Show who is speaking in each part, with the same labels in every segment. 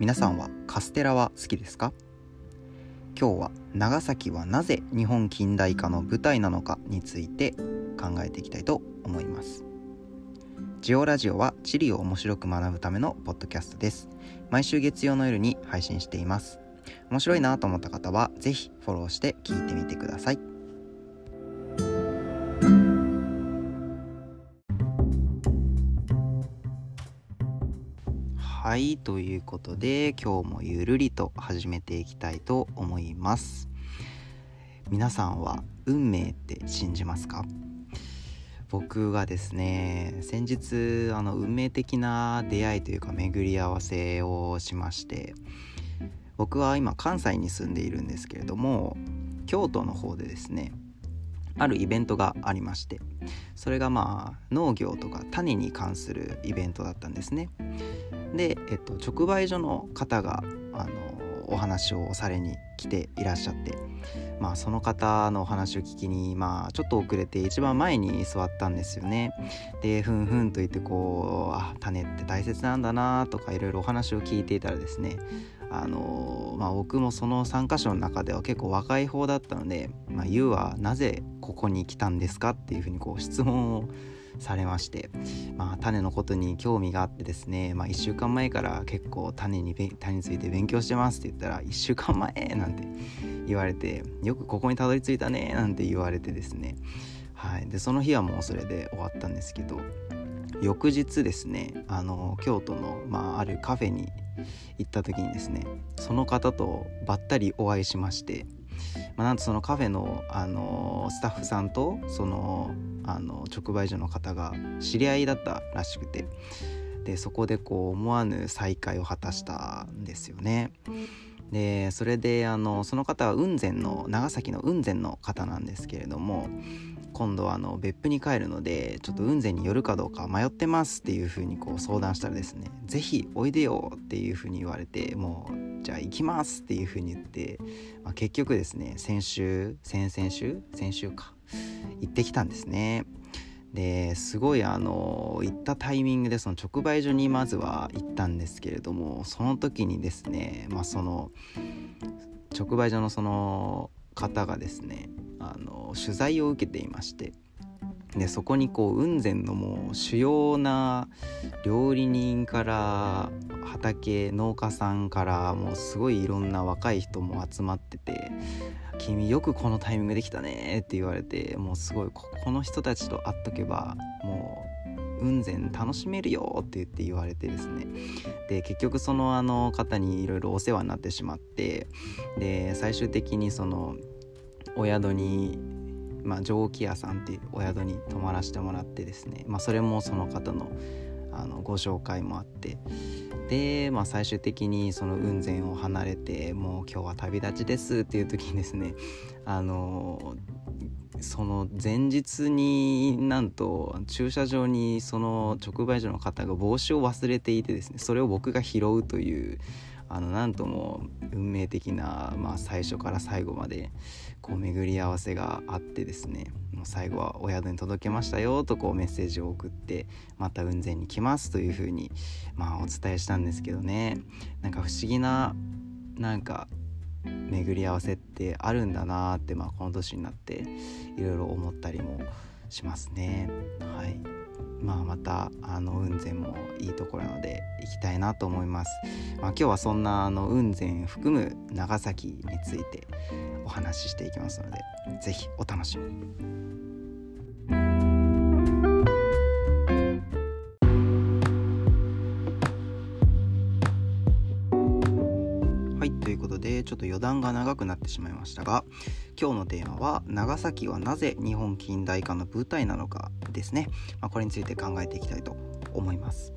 Speaker 1: 皆さんはカステラは好きですか？今日は長崎はなぜ日本近代化の舞台なのかについて考えていきたいと思います。ジオラジオは地理を面白く学ぶためのポッドキャストです。毎週月曜の夜に配信しています。面白いなと思った方は是非フォローして聞いてみてください。はいということで今日もゆるりと始めていきたいと思います。皆さんは運命って信じますか？僕はですね先日あの運命的な出会いというか巡り合わせをしまして僕は今関西に住んでいるんですけれども京都の方でですねあるイベントがありましてそれがまあ農業とか種に関するイベントだったんですね。で、えっと、直売所の方があのお話をされに来ていらっしゃってまあその方のお話を聞きにまあちょっと遅れて一番前に座ったんですよね。でふんふんと言ってこうあ種って大切なんだなとかいろいろお話を聞いていたらですねあのまあ、僕もその参加者の中では結構若い方だったので「まあ、ユウはなぜここに来たんですか?」っていうふうにこう質問をされまして、まあ、種のことに興味があってですね、まあ、1週間前から結構種に種について勉強してますって言ったら1週間前なんて言われてよくここにたどり着いたねなんて言われてですね、はい、でその日はもうそれで終わったんですけど翌日ですねあの京都の、まあ、あるカフェに行った時にですねその方とばったりお会いしましてまあ、なんとそのカフェの、あのスタッフさんとそのあの直売所の方が知り合いだったらしくてでそこでこう思わぬ再会を果たしたんですよね。でそれであのその方は雲仙の長崎の雲仙の方なんですけれども今度はあの別府に帰るのでちょっと雲仙に寄るかどうか迷ってますっていう風にこう相談したらですね是非おいでよっていう風に言われてもうじゃあ行きますっていう風に言って、まあ、結局ですね先週先々週先週か行ってきたんですね。ですごいあの行ったタイミングでその直売所にまずは行ったんですけれどもその時にですねまあその直売所のその方がですねあの取材を受けていましてでそこにこう雲仙のもう主要な料理人から畑農家さんからもうすごいいろんな若い人も集まってて「君よくこのタイミングできたね」って言われてもうすごいこの人たちと会っとけばもう雲仙楽しめるよって言って言われてですね。で結局そのあの方にいろいろお世話になってしまってで最終的にそのお宿にまあ、蒸気屋さんっていうお宿に泊まらせてもらってですね、まあ、それもその方のあのご紹介もあって。で、まあ、最終的にその雲仙を離れてもう今日は旅立ちですっていう時にですねあのその前日になんと駐車場にその直売所の方が帽子を忘れていてですねそれを僕が拾うというあのなんとも運命的な、まあ、最初から最後までこう巡り合わせがあってですねもう最後はお宿に届けましたよとこうメッセージを送ってまた雲仙に来ますというふうに、まあ、お伝えしたんですけどねなんか不思議ななんか巡り合わせってあるんだなって、まあ、この年になっていろいろ思ったりもしますね。はいまあ、またあの雲仙もいいところなので行きたいなと思います。まあ、今日はそんなあの雲仙含む長崎についてお話ししていきますので是非お楽しみに。ちょっと余談が長くなってしまいましたが今日のテーマは長崎はなぜ日本近代化の舞台なのかですね、まあ、これについて考えていきたいと思います。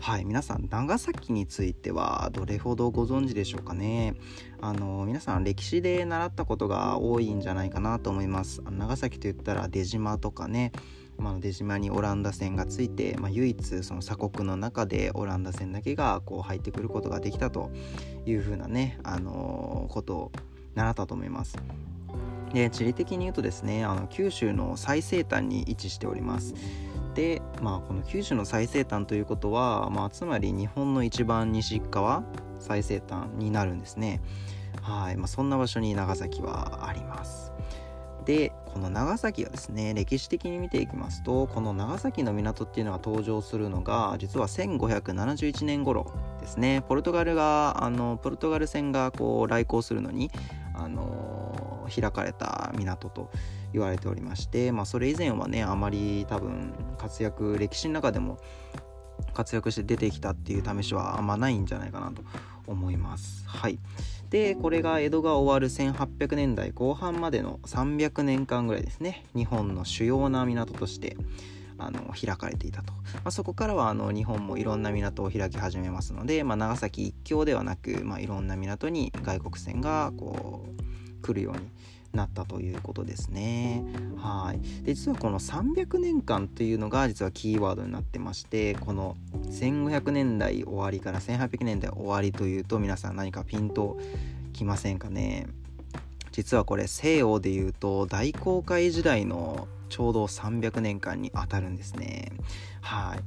Speaker 1: はい皆さん長崎についてはどれほどご存知でしょうかね？あの皆さん歴史で習ったことが多いんじゃないかなと思います。長崎といったら出島とかね。まあ、出島にオランダ船がついて、まあ、唯一その鎖国の中でオランダ船だけがこう入ってくることができたというふうなね、あのー、ことを習ったと思います。で地理的に言うとですねあの九州の最西端に位置しております。で、まあ、この九州の最西端ということは、まあ、つまり日本の一番西側最西端になるんですね。はい、まあ、そんな場所に長崎はあります。でこの長崎はですね歴史的に見ていきますとこの長崎の港っていうのが登場するのが実は1571年頃ですね。ポルトガルがあのポルトガル船がこう来航するのにあの開かれた港と言われておりまして、まあ、それ以前はねあまり多分活躍歴史の中でも活躍して出てきたっていう試しはあんまないんじゃないかなと思います。はい、でこれが江戸が終わる1800年代後半までの300年間ぐらいですね。日本の主要な港としてあの開かれていたと、まあ、そこからはあの日本もいろんな港を開き始めますので、まあ、長崎一強ではなく、まあ、いろんな港に外国船がこう来るようになったということですね。はいで実はこの300年間というのが実はキーワードになってましてこの1500年代終わりから1800年代終わりというと皆さん何かピンときませんかね実はこれ西洋でいうと大航海時代のちょうど300年間にあたるんですね。はい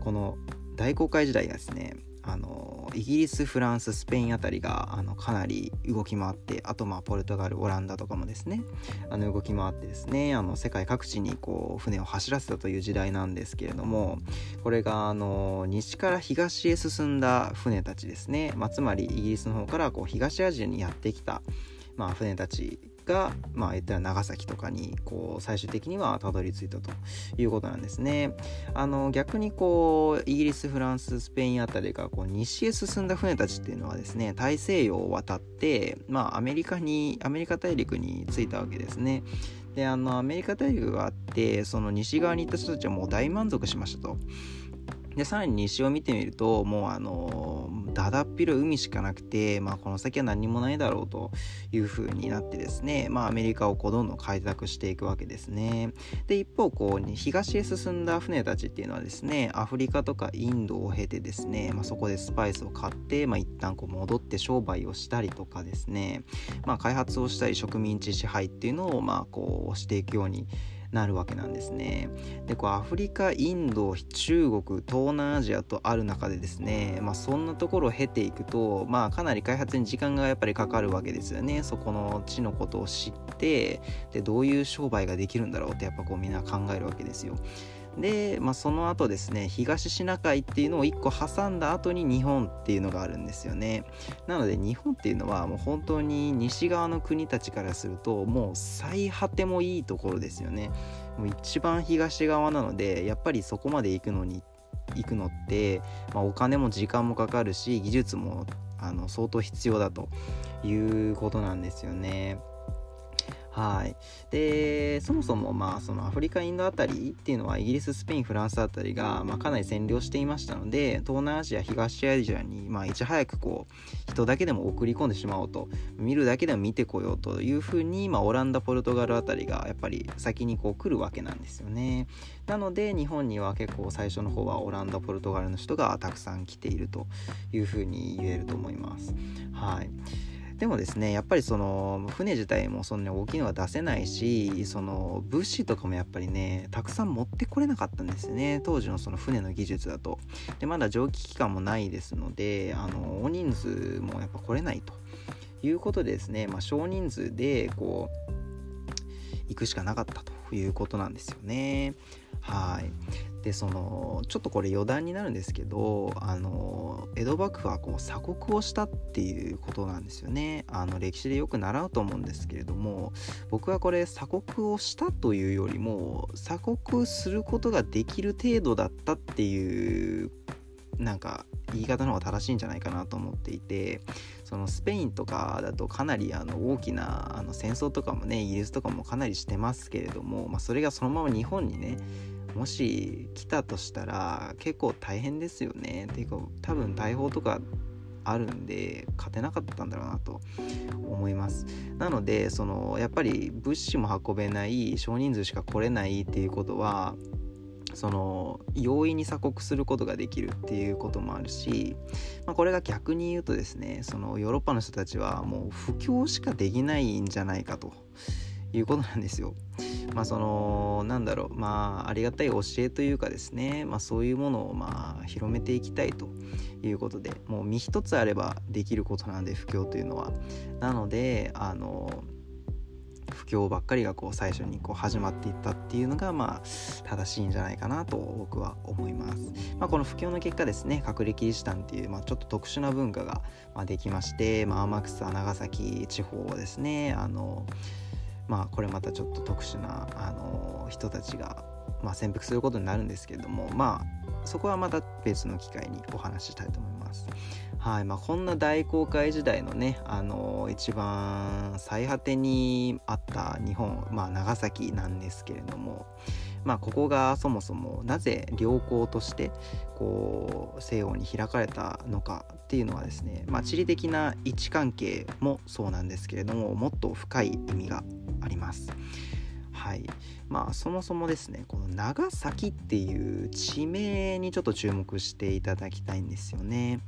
Speaker 1: この大航海時代がですねあのイギリスフランススペインあたりがあのかなり動き回ってあとまあポルトガルオランダとかもですね。あの動き回ってですねあの世界各地にこう船を走らせたという時代なんですけれどもこれがあの西から東へ進んだ船たちですね、まあ、つまりイギリスの方からこう東アジアにやってきた、まあ、船たちが、まあ、言ったら長崎とかにこう最終的にはたどり着いたということなんですね。あの逆にこうイギリスフランススペインあたりがこう西へ進んだ船たちっていうのはですね大西洋を渡って、まあ、アメリカにアメリカ大陸に着いたわけですね。であのアメリカ大陸があってその西側に行った人たちはもう大満足しましたと。でさらに西を見てみるともうあのだだっ広い海しかなくて、まあ、この先は何もないだろうという風になってですね、まあ、アメリカをこうどんどん開拓していくわけですね。で一方こう東へ進んだ船たちっていうのはですねアフリカとかインドを経てですね、まあ、そこでスパイスを買って、まあ、一旦こう戻って商売をしたりとかですね、まあ、開発をしたり植民地支配っていうのをまあこうしていくようになるわけなんですね。でこうアフリカインド中国東南アジアとある中でですね、まあ、そんなところを経ていくと、まあ、かなり開発に時間がやっぱりかかるわけですよね。そこの地のことを知ってでどういう商売ができるんだろうってやっぱこうみんな考えるわけですよ。で、まあ、その後ですね東シナ海っていうのを1個挟んだ後に日本っていうのがあるんですよねなので日本っていうのはもう本当に西側の国たちからするともう最果てもいいところですよねもう一番東側なのでやっぱりそこまで行くのに行くのって、まあ、お金も時間もかかるし技術もあの相当必要だということなんですよね。はい、でそもそもまあそのアフリカインドあたりっていうのはイギリススペインフランスあたりが、ま、かなり占領していましたので東南アジア東アジアに、まあ、いち早くこう人だけでも送り込んでしまおうと見るだけでも見てこようというふうに、まあ、オランダポルトガルあたりがやっぱり先にこう来るわけなんですよね。なので日本には結構最初の方はオランダポルトガルの人がたくさん来ているというふうに言えると思います。はい。でもですねやっぱりその船自体もそんなに大きいのは出せないしその物資とかもやっぱりねたくさん持ってこれなかったんですよね。当時のその船の技術だと。でまだ蒸気機関もないですのであの大人数もやっぱ来れないと。いうことでですね、まあ、少人数でこう行くしかなかったということなんですよね。はい。でそのちょっとこれ余談になるんですけどあの江戸幕府はこう鎖国をしたっていうことなんですよね。あの歴史でよく習うと思うんですけれども僕はこれ鎖国をしたというよりも鎖国することができる程度だったっていうなんか言い方の方が正しいんじゃないかなと思っていてそのスペインとかだとかなりあの大きなあの戦争とかもねイギリスとかもかなりしてますけれども、まあ、それがそのまま日本にねもし来たとしたら結構大変ですよねっていうか多分大砲とかあるんで勝てなかったんだろうなと思いますなのでそのやっぱり物資も運べない少人数しか来れないっていうことはその容易に鎖国することができるっていうこともあるし、まあ、これが逆に言うとですねそのヨーロッパの人たちはもう布教しかできないんじゃないかということなんですよ。まあそのなんだろうまあありがたい教えというかですね、まあ、そういうものをまあ広めていきたいということでもう身一つあればできることなんで布教というのはなのであの布教ばっかりがこう最初にこう始まっていったっていうのがまあ正しいんじゃないかなと僕は思います。まあ、この布教の結果ですね隠れキリシタンっていう、まあ、ちょっと特殊な文化がまできまして、まあ、天草長崎地方をですねあのまあこれまたちょっと特殊なあの人たちが、まあ、潜伏することになるんですけれどもまあそこはまた別の機会にお話ししたいと思います。はいまあ、こんな大航海時代のね、あのー、一番最果てにあった日本、まあ、長崎なんですけれども、まあ、ここがそもそもなぜ良港としてこう西洋に開かれたのかっていうのはですね、まあ、地理的な位置関係もそうなんですけれどももっと深い意味があります。はいまあそもそもですねこの長崎っていう地名にちょっと注目していただきたいんですよね。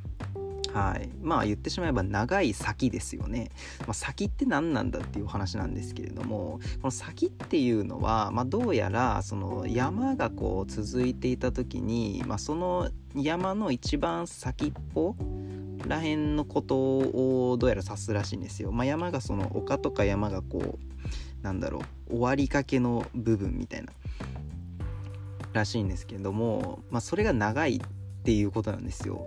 Speaker 1: はい、まあ言ってしまえば長い先ですよね、まあ、先って何なんだっていう話なんですけれどもこの先っていうのは、まあ、どうやらその山がこう続いていた時に、まあ、その山の一番先っぽらへんのことをどうやら指すらしいんですよ。まあ、山がその丘とか山がこうなんだろう終わりかけの部分みたいならしいんですけれども、まあ、それが長いっていうことなんですよ。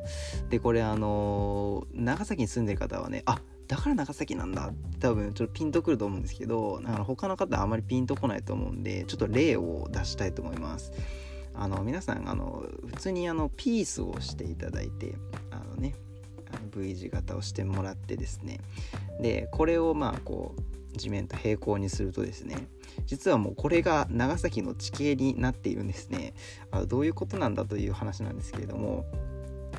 Speaker 1: でこれあの長崎に住んでる方はねあだから長崎なんだ多分ちょっとピンとくると思うんですけどなんか他の方はあまりピンとこないと思うんでちょっと例を出したいと思います。あの皆さんあの普通にあのピースをしていただいてあのね V 字型をしてもらってですね。でこれをまあこう地面と平行にするとですね実はもうこれが長崎の地形になっているんですね。あどういうことなんだという話なんですけれども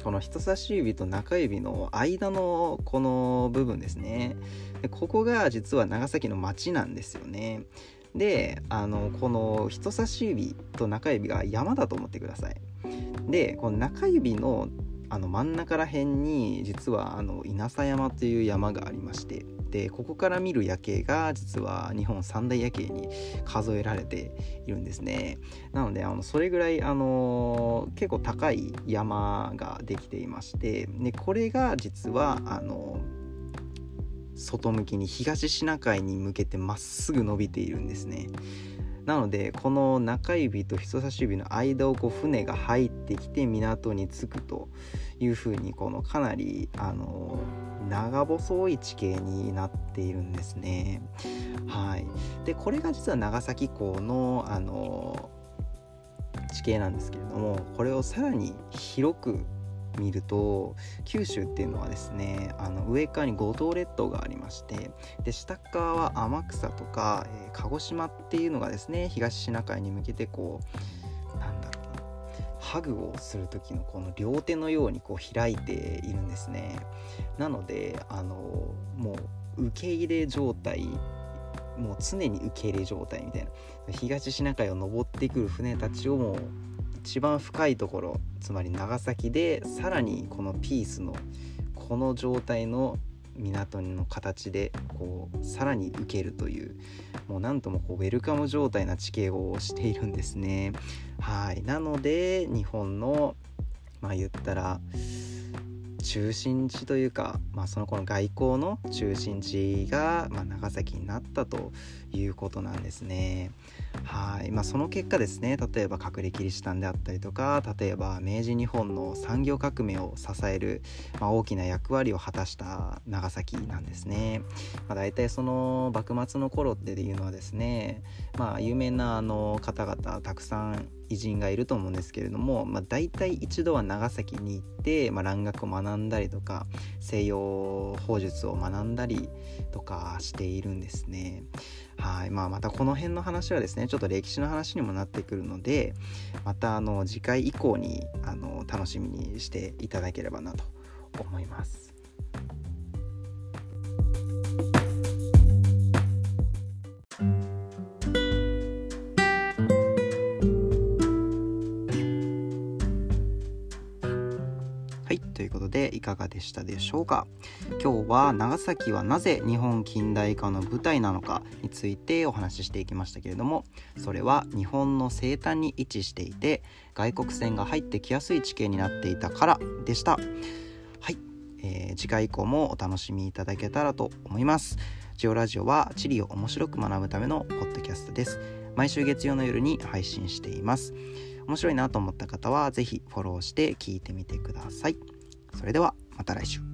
Speaker 1: この人差し指と中指の間のこの部分ですね。でここが実は長崎の町なんですよね。であのこの人差し指と中指が山だと思ってください。でこの中指のあの真ん中ら辺に実はあの稲佐山という山がありましてでここから見る夜景が実は日本三大夜景に数えられているんですね。なのであのそれぐらいあの結構高い山ができていましてでこれが実はあの外向きに東シナ海に向けてまっすぐ伸びているんですね。なのでこの中指と人差し指の間をこう船が入ってきて港に着くというふうにこのかなりあの長細い地形になっているんですね。はい、でこれが実は長崎港のあの地形なんですけれどもこれをさらに広く見ると九州っていうのはですねあの上側に五島列島がありましてで下側は天草とか、えー、鹿児島っていうのがですね東シナ海に向けてこうなんだろうなハグをする時のこの両手のようにこう開いているんですね。なのであのもう受け入れ状態もう常に受け入れ状態みたいな東シナ海を登ってくる船たちをもう一番深いところつまり長崎でさらにこのピースのこの状態の港の形でこうさらに受けるというもうなんともこうウェルカム状態な地形をしているんですね。はい。なので日本のまあ言ったら中心地というか、まあ、そのこの外交の中心地が、まあ、長崎になったということなんですね。はいまあ、その結果ですね例えば隠れキリシタンであったりとか例えば明治日本の産業革命を支える、まあ、大きな役割を果たした長崎なんですね。まあ、大体その幕末の頃っていうのはですね、まあ、有名なあの方々たくさん偉人がいると思うんですけれども、まあ、大体一度は長崎に行って、まあ、蘭学を学んだりとか西洋法術を学んだりとかしているんですね。はいまあ、またこの辺の話はですねちょっと歴史の話にもなってくるのでまたあの次回以降にあの楽しみにしていただければなと思います。かがでしたでしょうか？今日は長崎はなぜ日本近代化の舞台なのかについてお話ししていきましたけれどもそれは日本の西端に位置していて外国船が入ってきやすい地形になっていたからでした。はい、えー、次回以降もお楽しみいただけたらと思います。ジオラジオは地理を面白く学ぶためのポッドキャストです。毎週月曜の夜に配信しています。面白いなと思った方は是非フォローして聞いてみてください。それではまた来週。